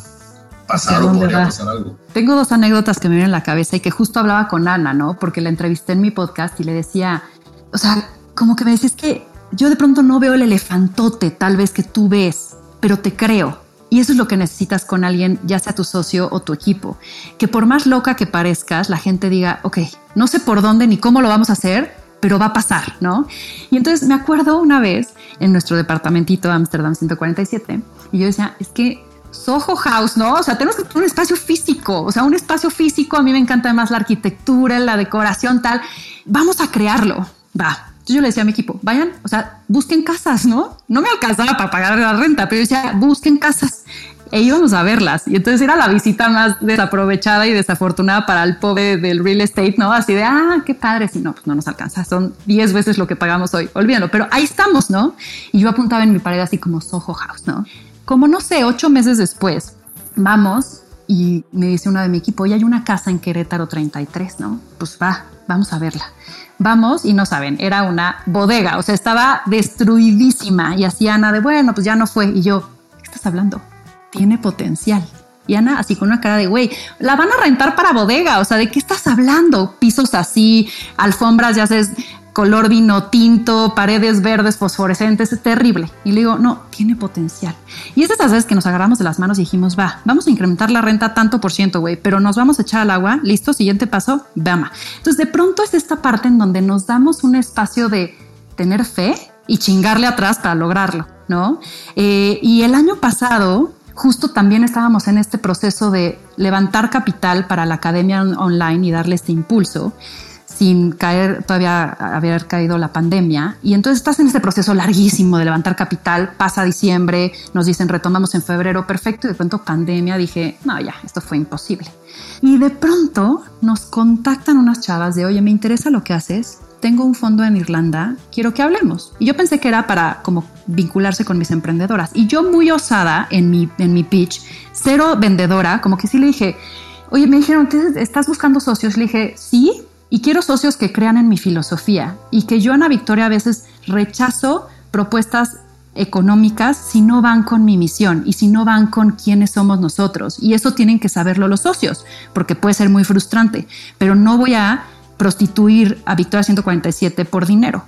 pasar o podría pasar algo. Tengo dos anécdotas que me vienen a la cabeza y que justo hablaba con Ana, ¿no? Porque la entrevisté en mi podcast y le decía, o sea, como que me decís que yo de pronto no veo el elefantote tal vez que tú ves, pero te creo. Y eso es lo que necesitas con alguien, ya sea tu socio o tu equipo. Que por más loca que parezcas, la gente diga, ok, no sé por dónde ni cómo lo vamos a hacer, pero va a pasar, ¿no? Y entonces me acuerdo una vez en nuestro departamentito Amsterdam 147 y yo decía, es que Soho House, ¿no? O sea, tenemos un espacio físico, o sea, un espacio físico. A mí me encanta además la arquitectura, la decoración, tal. Vamos a crearlo. Va. Entonces yo le decía a mi equipo, vayan, o sea, busquen casas, ¿no? No me alcanzaba para pagar la renta, pero yo decía, busquen casas. E íbamos a verlas. Y entonces era la visita más desaprovechada y desafortunada para el pobre del real estate, ¿no? Así de, ah, qué padre. Si no, pues no nos alcanza. Son 10 veces lo que pagamos hoy. Olvídalo. Pero ahí estamos, ¿no? Y yo apuntaba en mi pared así como Soho House, ¿no? Como no sé, ocho meses después, vamos y me dice uno de mi equipo, ya hay una casa en Querétaro 33, ¿no? Pues va, vamos a verla. Vamos y no saben, era una bodega, o sea, estaba destruidísima y así Ana de, bueno, pues ya no fue. Y yo, ¿qué estás hablando? Tiene potencial. Y Ana así con una cara de, güey, la van a rentar para bodega, o sea, ¿de qué estás hablando? Pisos así, alfombras, ya sabes, color vino tinto, paredes verdes fosforescentes, es terrible. Y le digo, no, tiene potencial. Y es esas veces que nos agarramos de las manos y dijimos, va, vamos a incrementar la renta tanto por ciento, güey, pero nos vamos a echar al agua, listo, siguiente paso, vama. Entonces de pronto es esta parte en donde nos damos un espacio de tener fe y chingarle atrás para lograrlo, ¿no? Eh, y el año pasado, justo también estábamos en este proceso de levantar capital para la academia online y darle este impulso sin caer, todavía haber caído la pandemia. Y entonces estás en este proceso larguísimo de levantar capital, pasa diciembre, nos dicen retomamos en febrero, perfecto, y de pronto pandemia, dije, no, ya, esto fue imposible. Y de pronto nos contactan unas chavas de, oye, me interesa lo que haces, tengo un fondo en Irlanda, quiero que hablemos. Y yo pensé que era para como vincularse con mis emprendedoras. Y yo muy osada en mi, en mi pitch, cero vendedora, como que sí le dije, oye, me dijeron, ¿estás buscando socios? Le dije, sí, y quiero socios que crean en mi filosofía y que yo, Ana Victoria, a veces rechazo propuestas económicas si no van con mi misión y si no van con quiénes somos nosotros. Y eso tienen que saberlo los socios, porque puede ser muy frustrante, pero no voy a prostituir a Victoria 147 por dinero.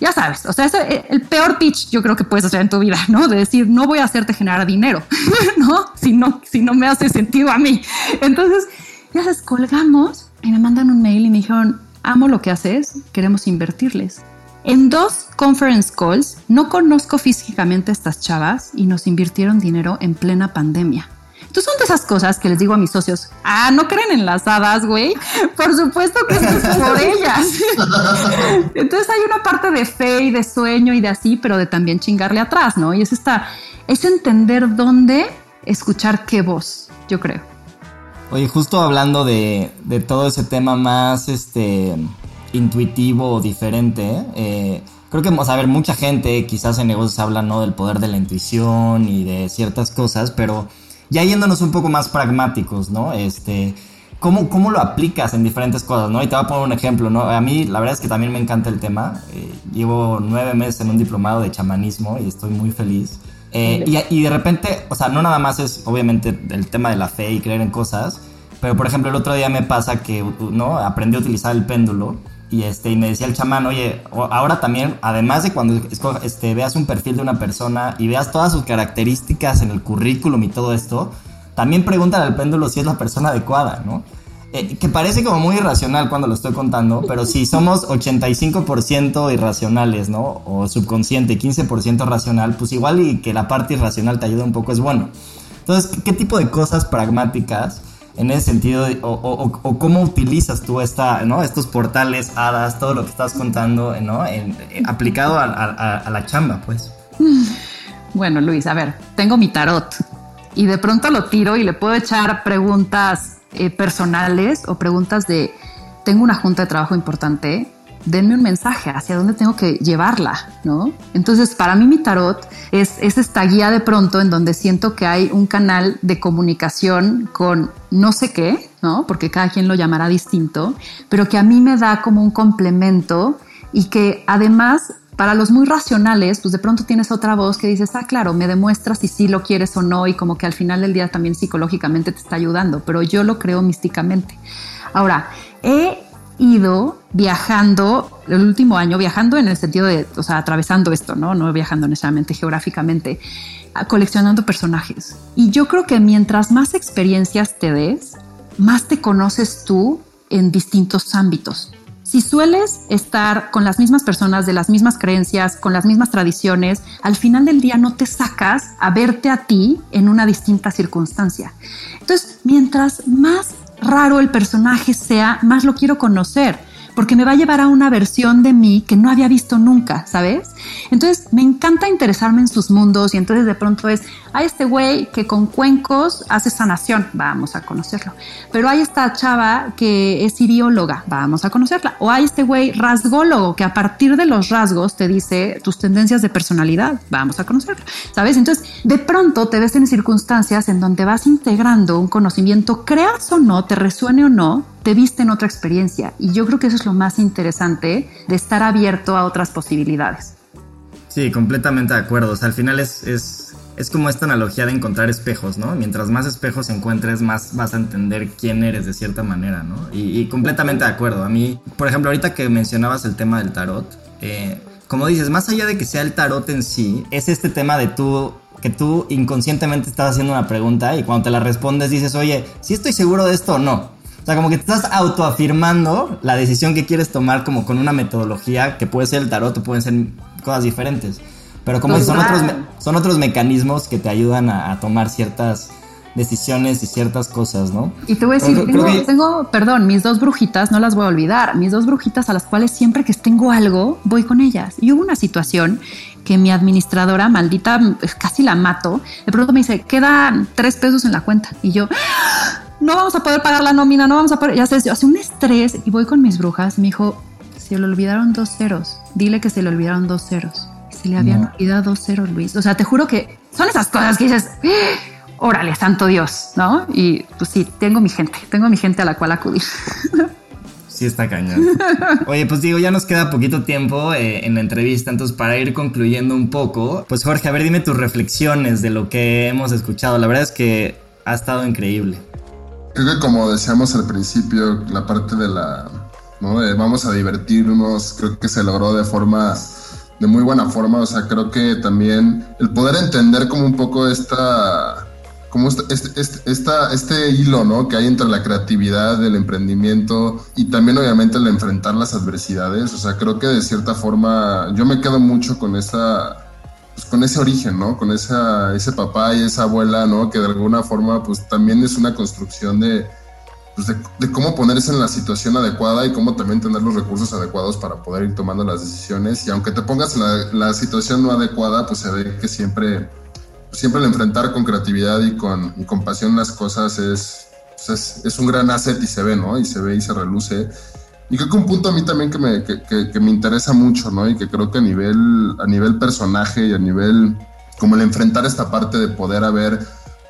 Ya sabes, o sea, es el peor pitch yo creo que puedes hacer en tu vida, ¿no? De decir, no voy a hacerte generar dinero, ¿no? Si no, si no me hace sentido a mí. Entonces, ya sabes, colgamos y me mandan un mail y me dijeron, amo lo que haces, queremos invertirles. En dos conference calls no conozco físicamente a estas chavas y nos invirtieron dinero en plena pandemia. Entonces son de esas cosas que les digo a mis socios, ah, no creen en las hadas, güey. Por supuesto que es por ellas. Entonces hay una parte de fe y de sueño y de así, pero de también chingarle atrás, ¿no? Y es esta, es entender dónde escuchar qué voz, yo creo. Oye, justo hablando de, de todo ese tema más este intuitivo o diferente, eh, creo que, vamos a ver, mucha gente quizás en negocios habla ¿no? del poder de la intuición y de ciertas cosas, pero ya yéndonos un poco más pragmáticos, ¿no? Este, ¿cómo, ¿Cómo lo aplicas en diferentes cosas, no? Y te voy a poner un ejemplo, ¿no? A mí la verdad es que también me encanta el tema. Eh, llevo nueve meses en un diplomado de chamanismo y estoy muy feliz. Eh, y, de repente, o sea, no nada más es obviamente el tema de la fe y creer en cosas, pero por ejemplo el otro día me pasa que, ¿no? Aprendí a utilizar el péndulo y, este, y me decía el chamán, oye, ahora también, además de cuando este, veas un perfil de una persona y veas todas sus características en el currículum y todo esto, también pregúntale al péndulo si es la persona adecuada, ¿no? Eh, que parece como muy irracional cuando lo estoy contando, pero si somos 85% irracionales, ¿no? O subconsciente, 15% racional, pues igual y que la parte irracional te ayude un poco es bueno. Entonces, ¿qué tipo de cosas pragmáticas en ese sentido, o, cómo utilizas tú esta, ¿no? estos portales, hadas, todo lo que estás contando, ¿no? Eh, aplicado a, la chamba, pues? Bueno, Luis, a ver, tengo mi tarot y de pronto lo tiro y le puedo echar preguntas eh, personales o preguntas de, tengo una junta de trabajo importante, denme un mensaje hacia dónde tengo que llevarla, ¿no? Entonces, para mí mi tarot es, es, esta guía de pronto en donde siento que hay un canal de comunicación con no sé qué, ¿no? Porque cada quien lo llamará distinto, pero que a mí me da como un complemento y que además para los muy racionales, pues de pronto tienes otra voz que dices, ah, claro, me demuestras si sí lo quieres o no y como que al final del día también psicológicamente te está ayudando, pero yo lo creo místicamente. Ahora, he ido viajando el último año, viajando en el sentido de, o sea, atravesando esto, ¿no? No viajando necesariamente geográficamente, coleccionando personajes. Y yo creo que mientras más experiencias te des, más te conoces tú en distintos ámbitos. Si sueles estar con las mismas personas, de las mismas creencias, con las mismas tradiciones, al final del día no te sacas a verte a ti en una distinta circunstancia. Entonces, mientras más raro el personaje sea, más lo quiero conocer porque me va a llevar a una versión de mí que no había visto nunca, ¿sabes? Entonces me encanta interesarme en sus mundos y entonces de pronto es, hay este güey que con cuencos hace sanación, vamos a conocerlo. Pero hay esta chava que es irióloga, vamos a conocerla. O hay este güey rasgólogo que a partir de los rasgos te dice tus tendencias de personalidad, vamos a conocerlo, ¿sabes? Entonces de pronto te ves en circunstancias en donde vas integrando un conocimiento, creas o no, te resuene o no, te viste en otra experiencia. Y yo creo que eso es lo más interesante de estar abierto a otras posibilidades. Sí, completamente de acuerdo. O sea, al final es, es, es como esta analogía de encontrar espejos, ¿no? Mientras más espejos encuentres, más vas a entender quién eres de cierta manera, ¿no? Y, completamente de acuerdo. A mí, por ejemplo, ahorita que mencionabas el tema del tarot, eh, como dices, más allá de que sea el tarot en sí, es este tema de tú que tú inconscientemente estás haciendo una pregunta y cuando te la respondes dices, oye, si estoy seguro de esto o no sea, como que te estás autoafirmando la decisión que quieres tomar como con una metodología que puede ser el tarot o pueden ser cosas diferentes. Pero como son otros, son otros mecanismos que te ayudan a, tomar ciertas decisiones y ciertas cosas, ¿no? Y te voy a decir, tengo, perdón, mis dos brujitas, no las voy a olvidar, mis dos brujitas a las cuales siempre que tengo algo, voy con ellas. Y hubo una situación que mi administradora, maldita, casi la mato, de pronto me dice, quedan tres pesos en la cuenta. Y yo, no vamos a poder pagar la nómina, no vamos a poder, ya sé, hace un estrés y voy con mis brujas, me dijo, se le olvidaron dos ceros, dile que se le olvidaron dos ceros. Se le habían olvidado dos ceros, Luis. O sea, te juro que son esas cosas que dices, ¡Ah! órale, santo Dios, ¿no? Y pues sí, tengo mi gente, tengo mi gente a la cual acudir. Sí, está cañón. Oye, pues digo, ya nos queda poquito tiempo eh, en la entrevista, entonces para ir concluyendo un poco, pues Jorge, a ver, dime tus reflexiones de lo que hemos escuchado. La verdad es que ha estado increíble. Creo que como decíamos al principio, la parte de la, ¿no? De vamos a divertirnos, creo que se logró de forma, de muy buena forma, o sea, creo que también el poder entender como un poco esta, como este, este, esta, este hilo, ¿no? Que hay entre la creatividad, el emprendimiento y también obviamente el enfrentar las adversidades, o sea, creo que de cierta forma yo me quedo mucho con esta pues, con ese origen, ¿no? Con esa, ese papá y esa abuela, ¿no? Que de alguna forma, pues también es una construcción de, pues, de, cómo ponerse en la situación adecuada y cómo también tener los recursos adecuados para poder ir tomando las decisiones. Y aunque te pongas en la, situación no adecuada, pues se ve que siempre, siempre el enfrentar con creatividad y con, y con pasión las cosas es, pues, es, es, un gran asset y se ve, ¿no? Y se ve y se reluce. Y creo que un punto a mí también que me, que, que, me interesa mucho, ¿no? Y que creo que a nivel, a nivel personaje y a nivel, como el enfrentar esta parte de poder haber,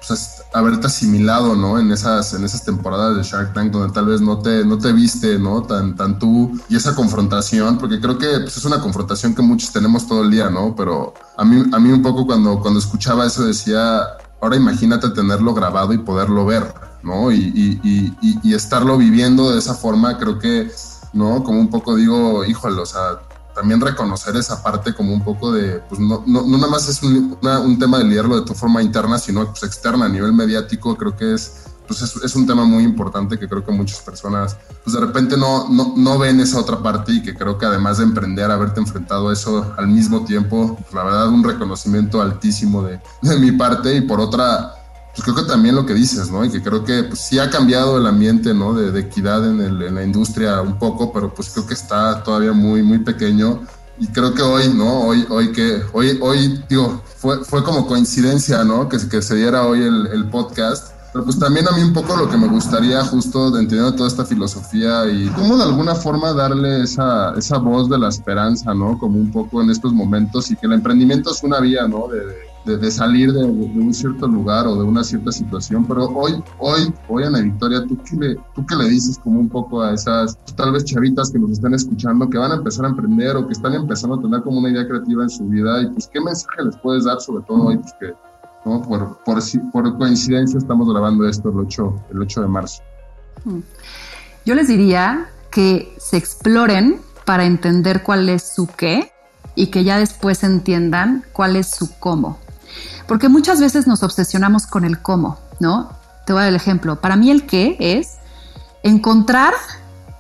pues, haberte asimilado, ¿no? En esas, en esas temporadas de Shark Tank donde tal vez no te, no te viste, ¿no? Tan, tan tú y esa confrontación, porque creo que pues, es una confrontación que muchos tenemos todo el día, ¿no? Pero a mí, a mí un poco cuando, cuando escuchaba eso decía, ahora imagínate tenerlo grabado y poderlo ver, ¿no? Y, y, y, y, estarlo viviendo de esa forma, creo que, ¿no? Como un poco digo, híjole, o sea, también reconocer esa parte como un poco de, pues no, no, nada más es un, tema de liderarlo de tu forma interna, sino pues externa, a nivel mediático, creo que es pues es, un tema muy importante que creo que muchas personas, pues de repente no, no, no, ven esa otra parte y que creo que además de emprender, haberte enfrentado a eso al mismo tiempo, pues la verdad un reconocimiento altísimo de, de mi parte y por otra, pues creo que también lo que dices, ¿no? Y que creo que pues, sí ha cambiado el ambiente, ¿no? De, de equidad en, el, en, la industria un poco, pero pues creo que está todavía muy, muy pequeño. Y creo que hoy, ¿no? Hoy, hoy que, hoy, hoy, digo, fue, fue como coincidencia, ¿no? Que, que se diera hoy el, el podcast. Pero pues también a mí un poco lo que me gustaría justo de entendiendo toda esta filosofía y cómo de alguna forma darle esa, esa voz de la esperanza, ¿no? Como un poco en estos momentos y que el emprendimiento es una vía, ¿no? de de, salir de, un cierto lugar o de una cierta situación, pero hoy, hoy, hoy Ana Victoria, ¿tú qué, le, ¿tú qué le dices como un poco a esas tal vez chavitas que nos están escuchando, que van a empezar a emprender o que están empezando a tener como una idea creativa en su vida y pues qué mensaje les puedes dar sobre todo hoy, pues que ¿no? por, por, por coincidencia estamos grabando esto el 8, el 8 de marzo? Mm. Yo les diría que se exploren para entender cuál es su qué y que ya después entiendan cuál es su cómo. Porque muchas veces nos obsesionamos con el cómo, ¿no? Te voy a dar el ejemplo. Para mí el qué es encontrar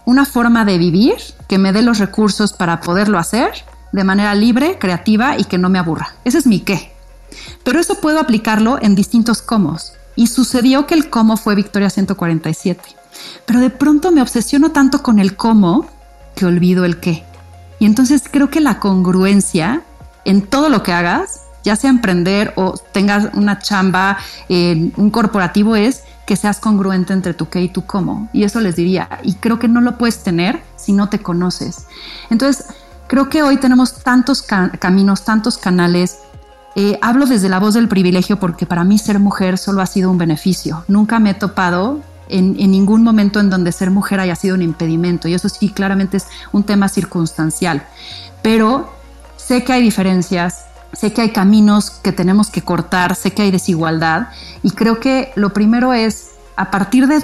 una forma de vivir que me dé los recursos para poderlo hacer de manera libre, creativa y que no me aburra. Ese es mi qué. Pero eso puedo aplicarlo en distintos cómo. Y sucedió que el cómo fue Victoria 147. Pero de pronto me obsesiono tanto con el cómo que olvido el qué. Y entonces creo que la congruencia en todo lo que hagas ya sea emprender o tengas una chamba en un corporativo, es que seas congruente entre tu qué y tu cómo. Y eso les diría. Y creo que no lo puedes tener si no te conoces. Entonces, creo que hoy tenemos tantos caminos, tantos canales. Eh, hablo desde la voz del privilegio porque para mí ser mujer solo ha sido un beneficio. Nunca me he topado en, en, ningún momento en donde ser mujer haya sido un impedimento. Y eso sí, claramente es un tema circunstancial. Pero sé que hay diferencias, sé que hay caminos que tenemos que cortar, sé que hay desigualdad y creo que lo primero es, a partir de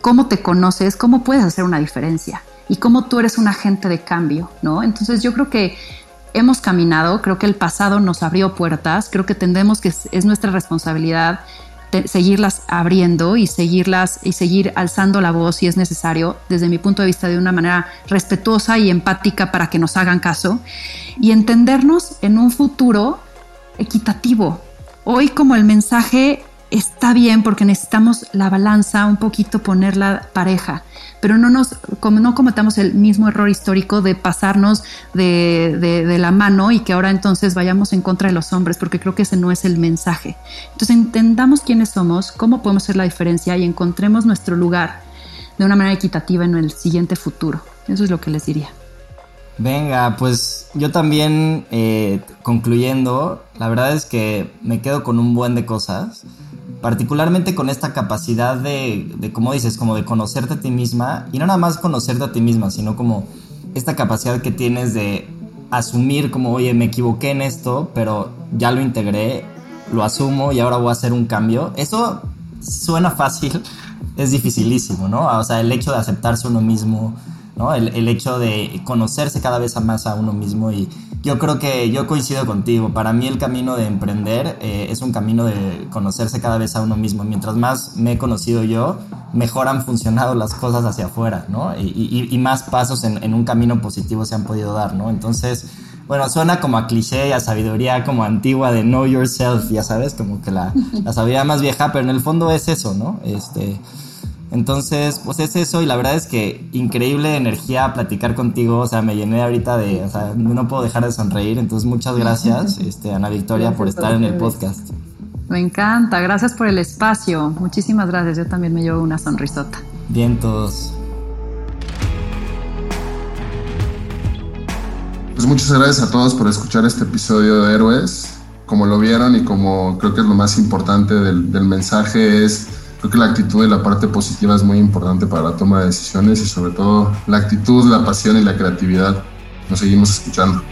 cómo te conoces, cómo puedes hacer una diferencia y cómo tú eres un agente de cambio, ¿no? Entonces yo creo que hemos caminado, creo que el pasado nos abrió puertas, creo que tendemos que es nuestra responsabilidad seguirlas abriendo y seguirlas y seguir alzando la voz si es necesario, desde mi punto de vista, de una manera respetuosa y empática para que nos hagan caso y entendernos en un futuro equitativo. Hoy como el mensaje está bien porque necesitamos la balanza un poquito ponerla pareja, pero no nos no cometamos el mismo error histórico de pasarnos de, de, la mano y que ahora entonces vayamos en contra de los hombres, porque creo que ese no es el mensaje. Entonces entendamos quiénes somos, cómo podemos hacer la diferencia y encontremos nuestro lugar de una manera equitativa en el siguiente futuro. Eso es lo que les diría. Venga, pues yo también eh, concluyendo, la verdad es que me quedo con un buen de cosas particularmente con esta capacidad de, de, como dices, como de conocerte a ti misma, y no nada más conocerte a ti misma, sino como esta capacidad que tienes de asumir como, oye, me equivoqué en esto, pero ya lo integré, lo asumo y ahora voy a hacer un cambio. Eso suena fácil, es dificilísimo, ¿no? O sea, el hecho de aceptarse uno mismo, ¿no? El, el hecho de conocerse cada vez más a uno mismo y yo creo que yo coincido contigo. Para mí el camino de emprender eh, es un camino de conocerse cada vez a uno mismo. Mientras más me he conocido yo, mejor han funcionado las cosas hacia afuera, ¿no? Y, más pasos en, un camino positivo se han podido dar, ¿no? Entonces, bueno, suena como a cliché y a sabiduría como antigua de know yourself, ya sabes, como que la, la sabiduría más vieja, pero en el fondo es eso, ¿no? Este entonces, pues es eso y la verdad es que increíble energía platicar contigo, o sea, me llené ahorita de, o sea, no puedo dejar de sonreír, entonces muchas gracias, este, Ana Victoria, por estar en el podcast. Me encanta, gracias por el espacio, muchísimas gracias, yo también me llevo una sonrisota. Bien todos. Pues muchas gracias a todos por escuchar este episodio de Héroes. Como lo vieron y como creo que es lo más importante del, del mensaje es Creo que la actitud y la parte positiva es muy importante para la toma de decisiones y sobre todo la actitud, la pasión y la creatividad. Nos seguimos escuchando.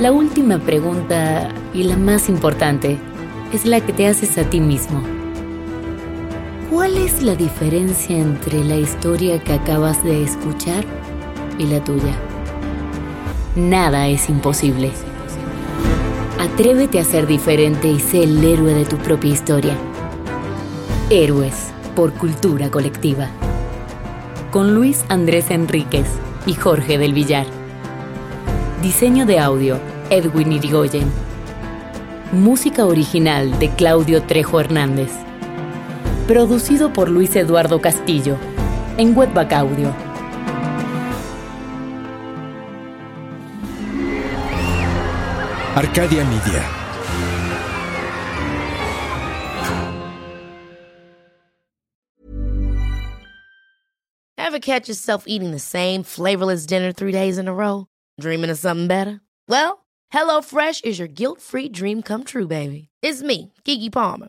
La última pregunta y la más importante es la que te haces a ti mismo. ¿Cuál es la diferencia entre la historia que acabas de escuchar y la tuya? Nada es imposible. Atrévete a ser diferente y sé el héroe de tu propia historia. Héroes por cultura colectiva. Con Luis Andrés Enríquez y Jorge del Villar. Diseño de audio, Edwin Irigoyen. Música original de Claudio Trejo Hernández. Producido por Luis Eduardo Castillo en Webback Audio. Arcadia Media. Ever catch yourself eating the same flavorless dinner three days in a row? Dreaming of something better? Well, HelloFresh is your guilt-free dream come true, baby. It's me, Kiki Palmer.